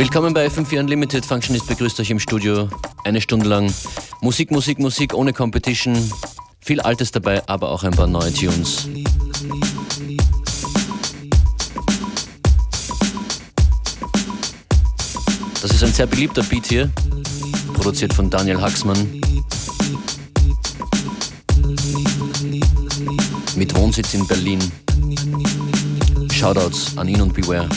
Willkommen bei FM4 Unlimited. Functionist begrüßt euch im Studio. Eine Stunde lang Musik, Musik, Musik ohne Competition. Viel Altes dabei, aber auch ein paar neue Tunes. Das ist ein sehr beliebter Beat hier, produziert von Daniel Haxmann. Mit Wohnsitz in Berlin. Shoutouts an ihn und Beware.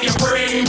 make you bring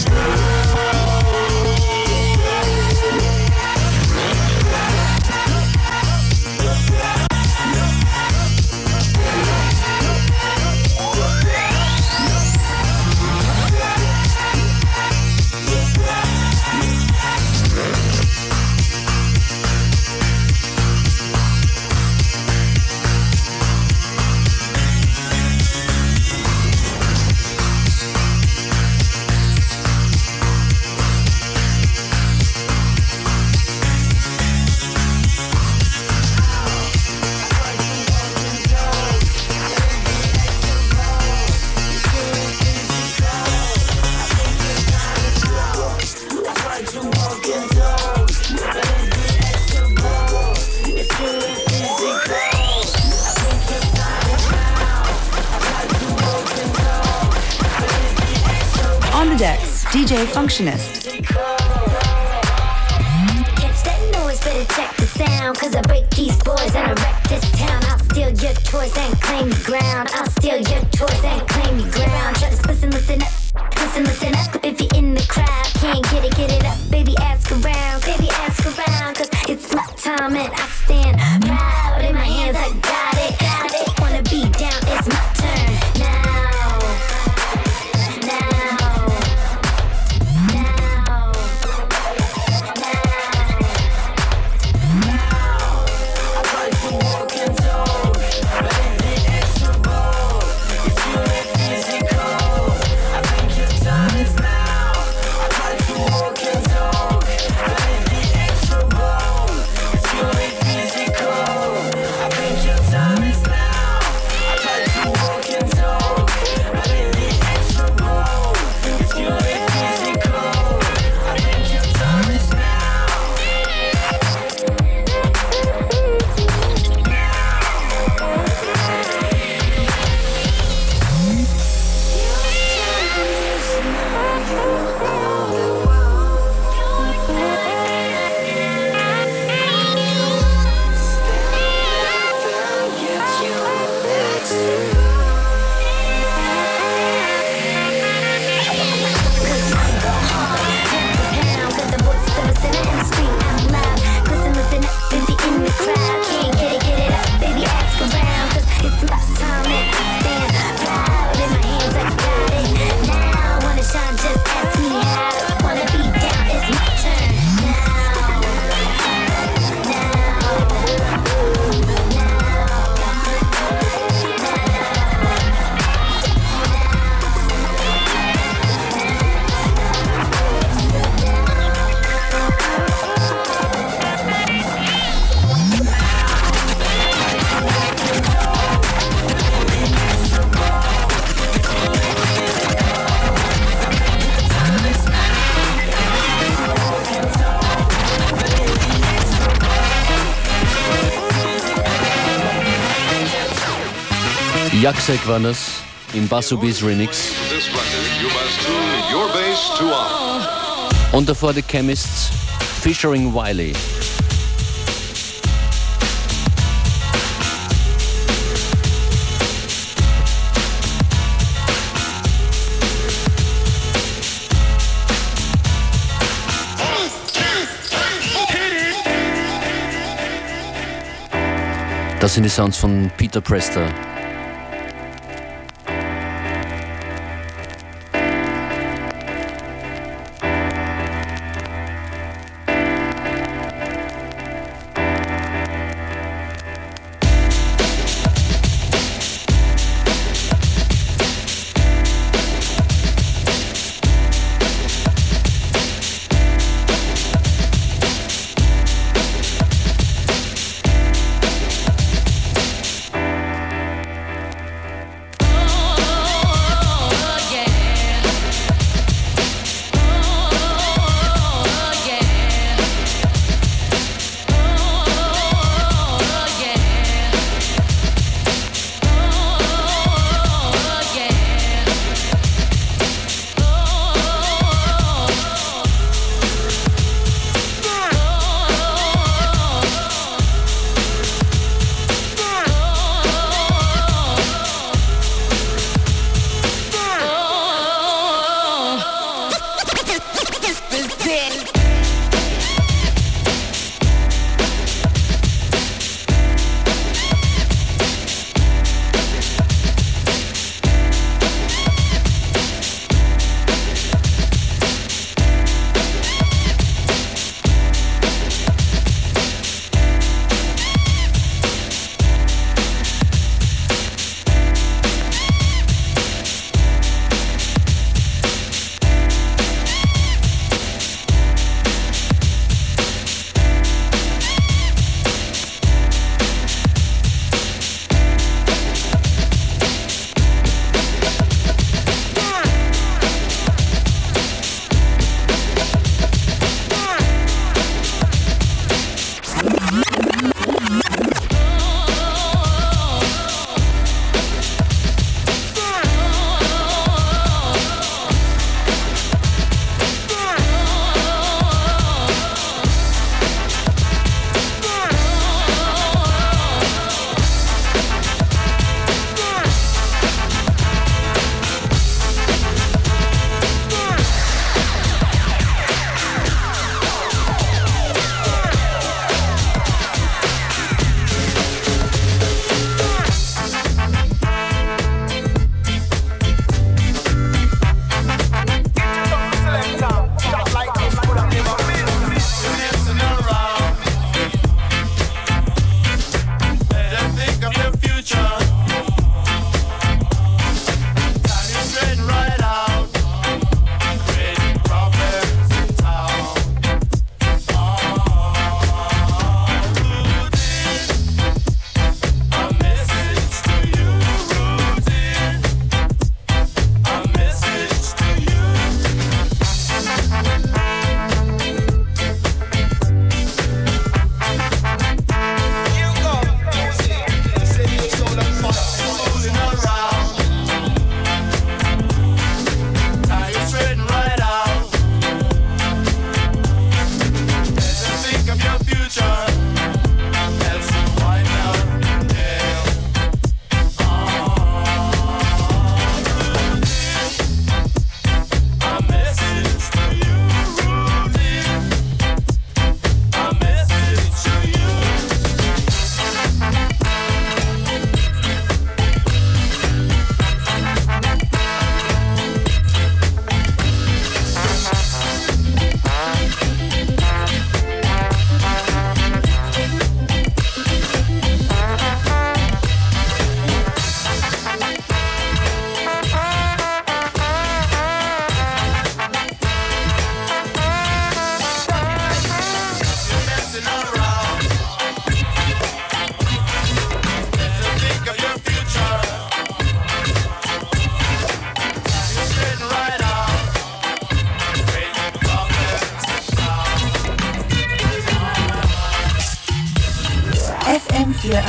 nutritionist. Jaksek in das im Remix. Und davor The Chemists Fishering Wiley. Das sind die Sounds von Peter Prester.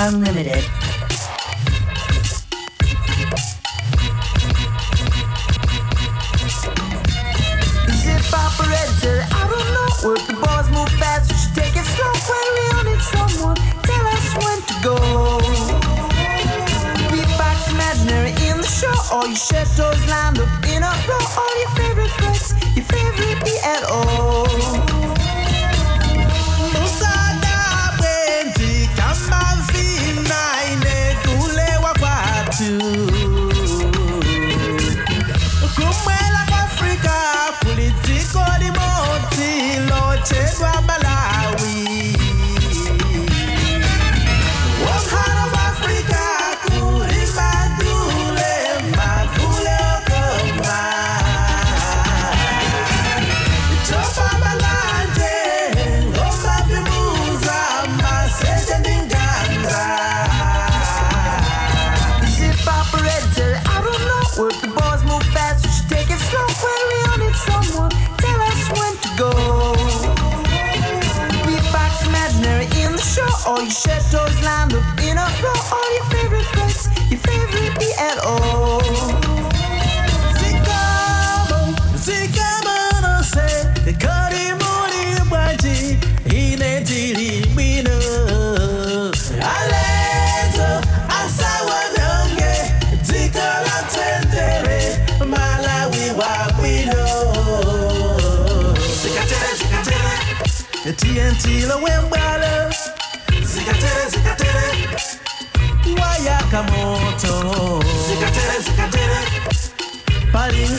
Unlimited.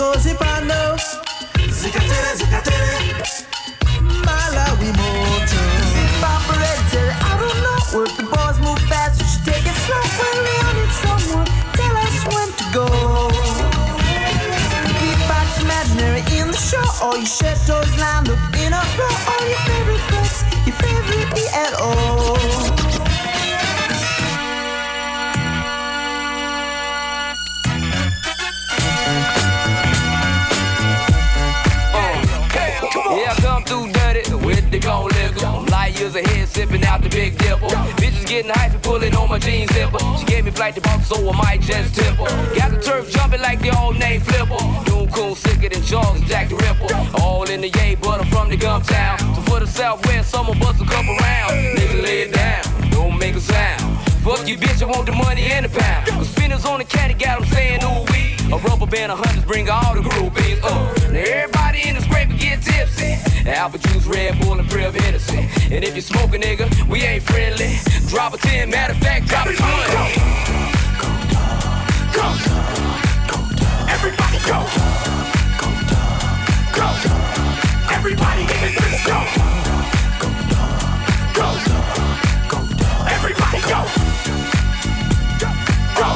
doze pra sipping out the big dipper. Bitches getting hyped, and pulling on my jeans zipper. She gave me flight to Boston, so I might just tip her. Got the turf jumping like the old name Flipper. Doom cool, sicker than Charles Jack the Ripper. All in the yay, but I'm from the gum town. So for the Southwest, someone bust a couple around. Nigga, lay it down, don't make a sound. Fuck you, bitch, I want the money and the pound. Cause spinners on the caddy got them saying, ooh, wee. A rubber band of hunters bring all the groupies up. Now everybody in the scraper get tipsy. Apple juice, Red Bull, and Priv Hennessy. And if you smoke a nigga, we ain't friendly. Drop a 10, matter of fact, drop a 20. Go. Everybody go. Go. Everybody in this bitch go. Go. Go. Everybody go. Go.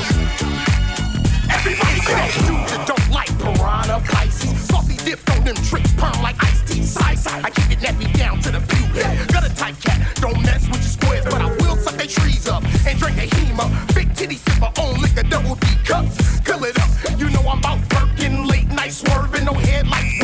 Everybody go. Dudes that don't like piranha Pisces. Dipped on them tricks, perm like iced tea. Side side, I keep it nappy down to the pubes. Got a tight cat, don't mess with your squares, but I will suck they trees up and drink a hema. Big titty sipper on liquor, double D cups. Fill it up, you know I'm about Birkin. Late night swerving, no headlights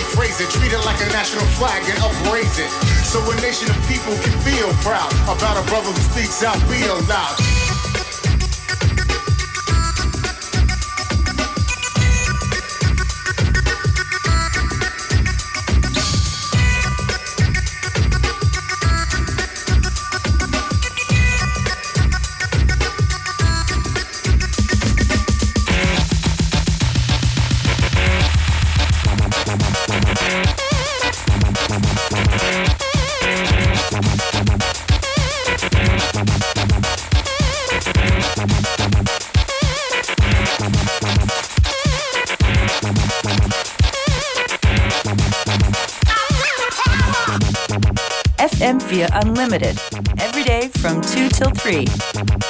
rephrase it, treat it like a national flag and upraise it. So a nation of people can feel proud about a brother who speaks out real loud. FM4 Unlimited, every day from 2 till 3.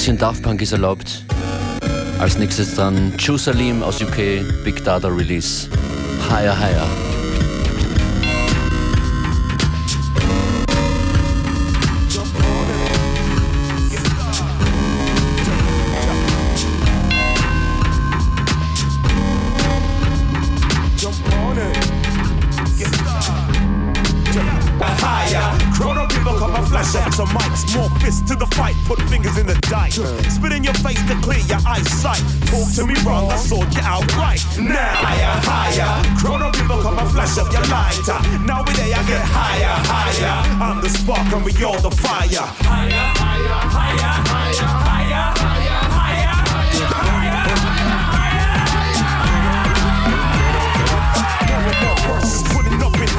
bisschen Daft Punk ist erlaubt. Als nächstes dann Jerusalem aus UK, Big Data Release. Higher, higher. to me wrong, I sold you out right now. Higher, higher. Chrono people come and flash up your lighter. there I get higher, higher. I'm the spark and we all the fire. Higher, higher, higher.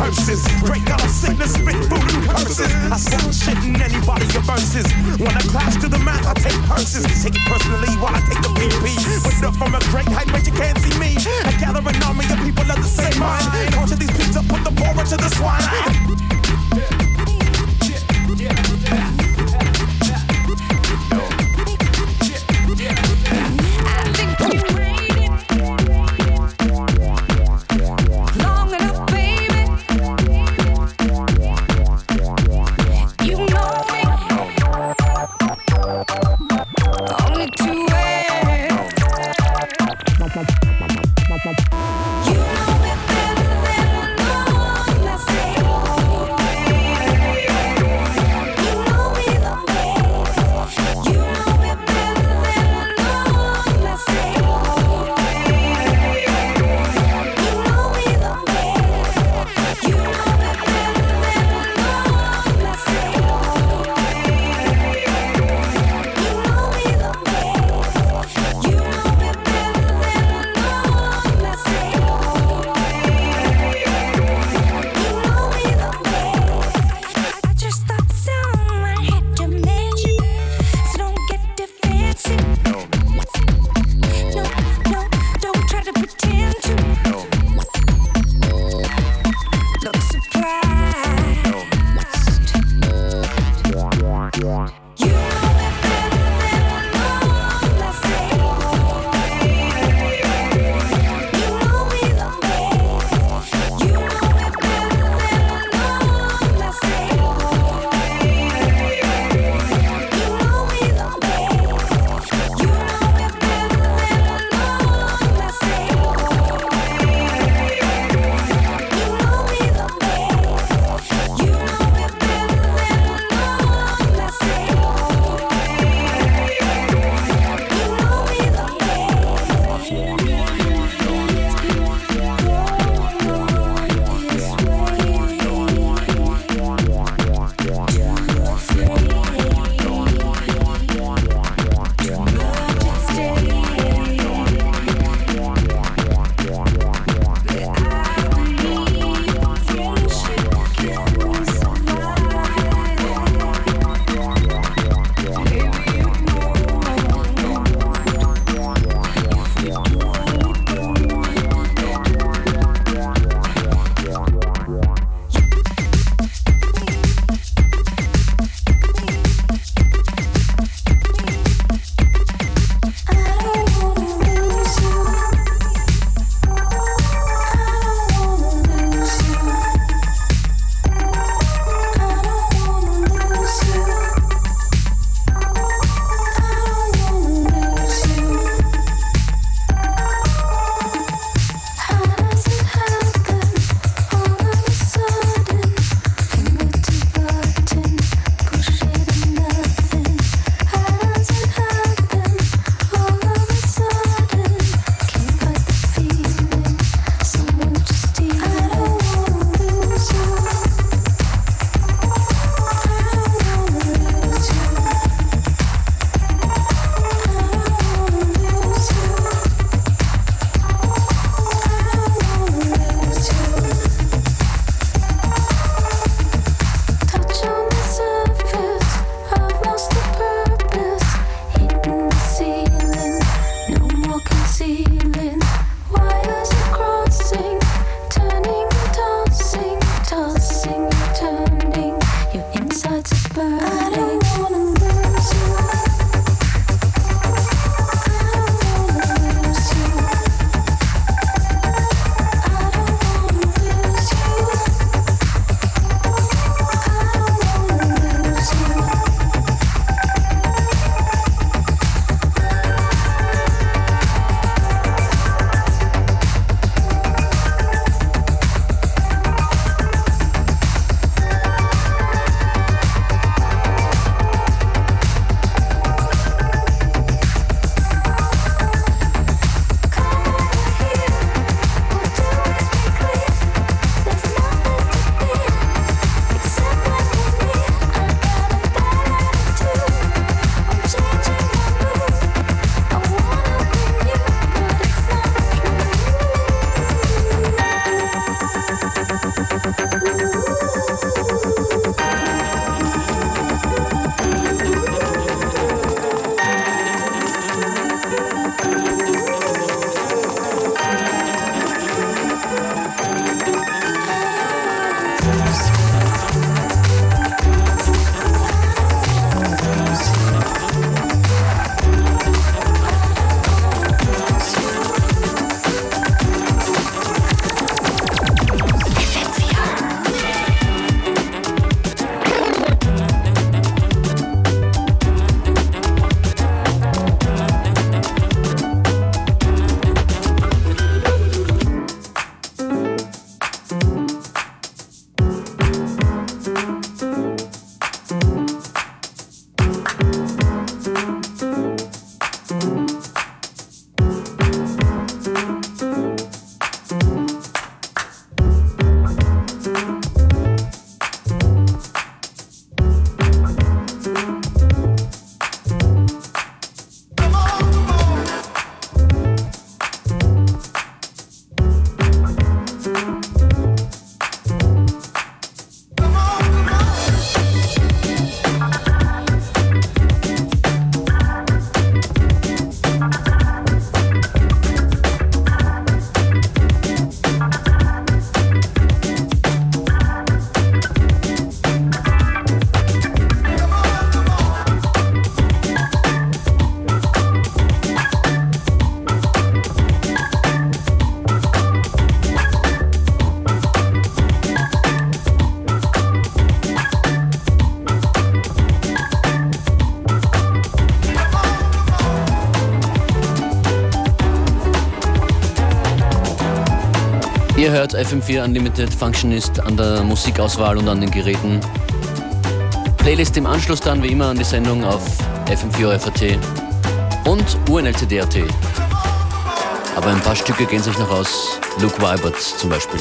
curses. Break out of sickness, spit voodoo curses. I sound shit and anybody your verses. When I clash to the math, I take purses. Take it personally while I take the PP. But up from a great height, but you can't see me. I gather an army of people of the same mind. and Torture these pigs up, put the boar to the swine. Hört FM4 Unlimited Functionist an der Musikauswahl und an den Geräten. Playlist im Anschluss dann wie immer an die Sendung auf FM4 FAT und UNLCD.at. Aber ein paar Stücke gehen sich noch aus. Luke Weibert zum Beispiel.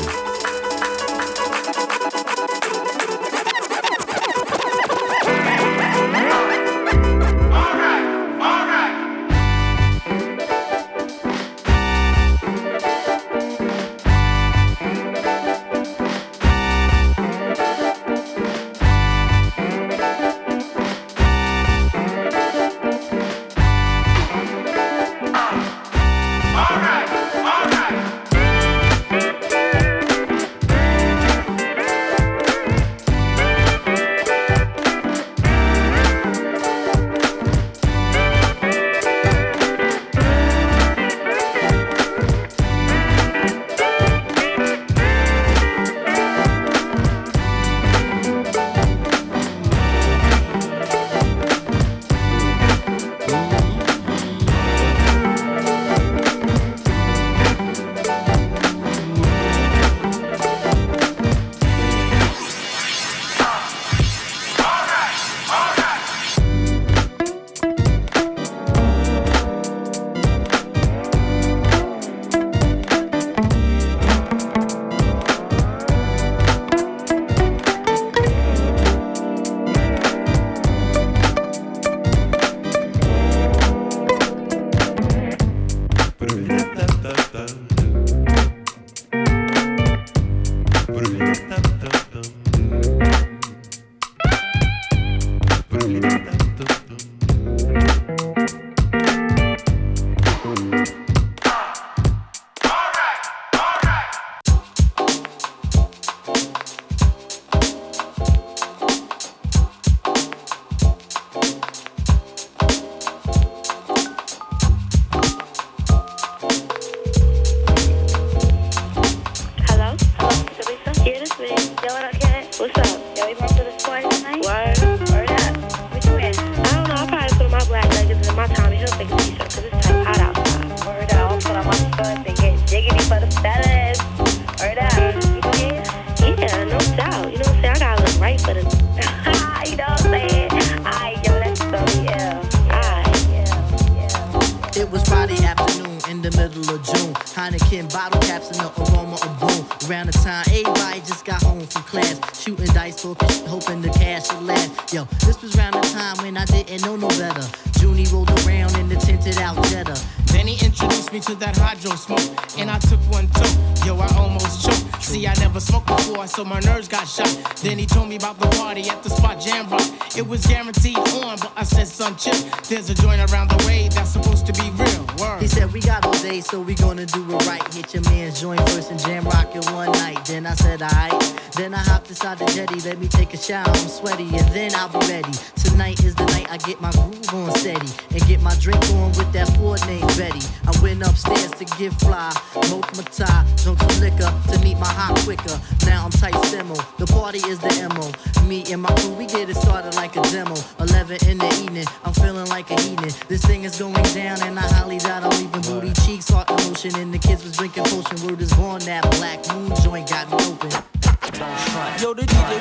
Said. There's a joint around the way that's supposed to be real. Word. He said, We got all day, so we gonna do it right. Hit your man's joint first and jam rock it one night. Then I said, Alright. Then I hopped inside the jetty, let me take a shower. I'm sweaty,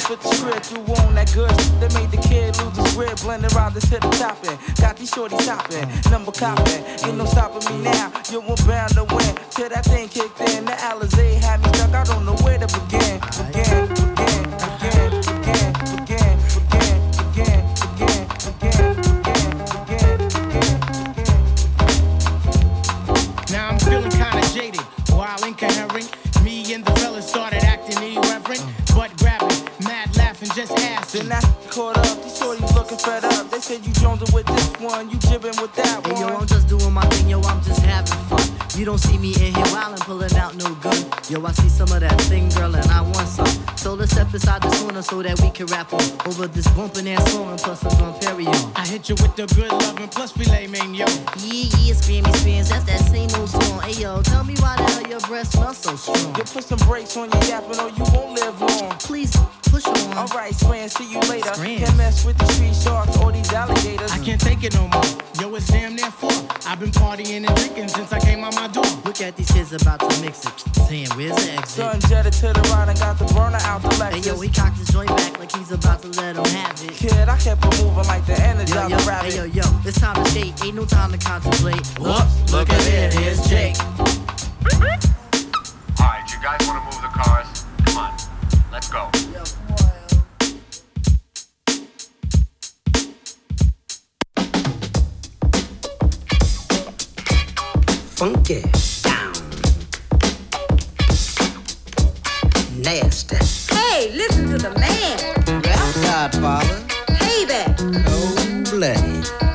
the the script through on that good that made the kid lose his grip. Blending around this hip topping. Got these shorties hopping, number copping. Ain't no stopping me now. You were bound to win. Till that thing kicked in. The Alizé had me stuck. I don't know where to begin, begin, You don't see me in here wildin', pulling out no gun. Yo, I see some of that thing, girl, and I want some. So let's step inside the corner so that we can rap on over this bumpin' ass song and plus a Perrier. I hit you with the good lovin' plus relay man, yo. Yeah, yeah, screamy screams, that's that same old song. Hey yo, tell me why the hell your breath smells so strong. You put some brakes on your yappin' or you won't live long. Please push on. Alright, Scram, see you later. Scram. Can't mess with the street sharks or these alligators. I can't take it no more. Yo, it's damn near I've been partying and drinking since I came out my door. Look at these kids about to mix it. Saying, where's the exit? Son jetted to the right and got the burner out the Lexus. Hey, yo, he cocked his joint back like he's about to let him have it. Kid, I kept on moving like the energy yo, yo, rabbit. Hey, yo, yo, it's time to skate. Ain't no time to contemplate. Whoops, look at it, here's Jake. Alright, you guys want to move the cars? Come on, let's go. Yo, funky, down, nasty. Hey, listen to the man. Yeah, Godfather. Payback. Cold bloody.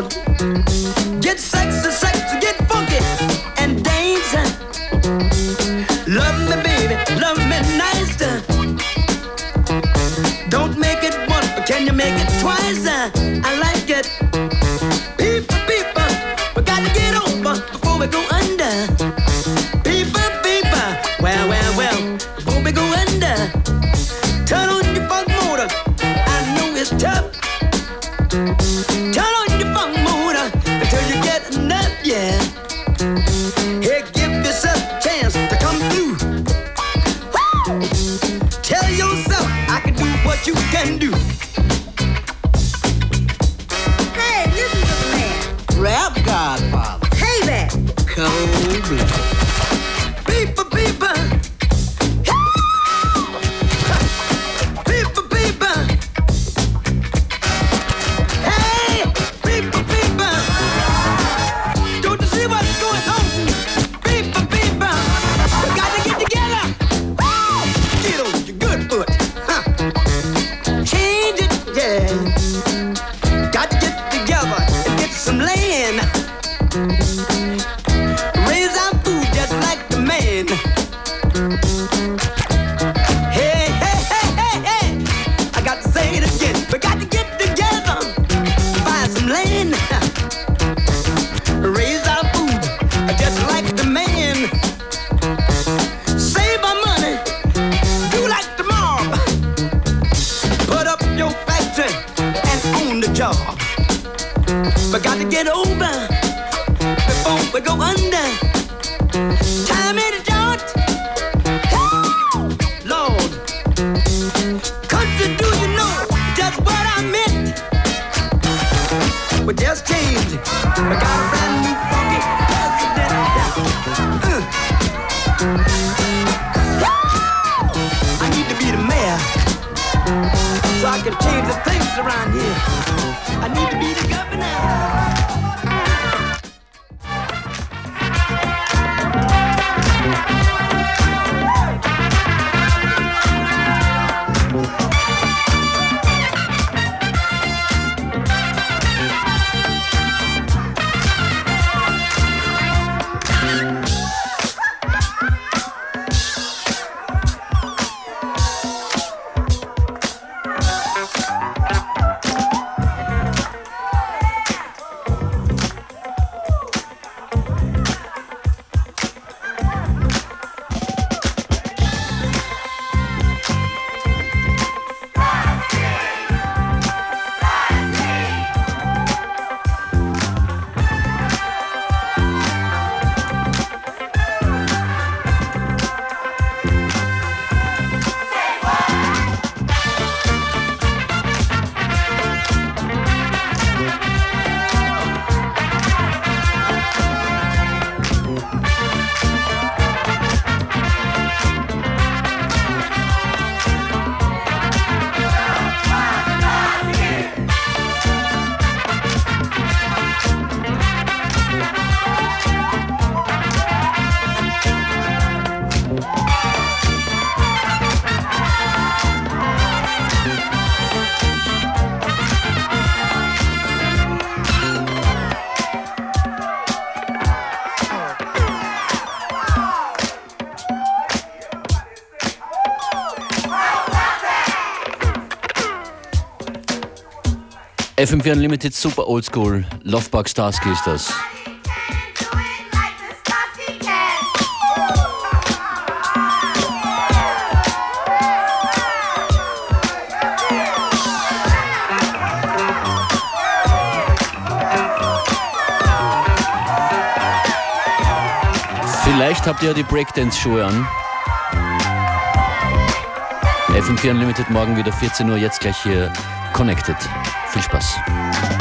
mode. get over before we go under. Time it don't. Oh, Lord, country, do you know just what I meant? We just changed. We got a brand new funky president. Uh. Oh, I need to be the mayor so I can change the things around here. FM4 Unlimited Super Oldschool. Lovebug Starsky ist das. Vielleicht habt ihr ja die Breakdance-Schuhe an. FM4 Unlimited morgen wieder 14 Uhr, jetzt gleich hier connected. Viel Spaß.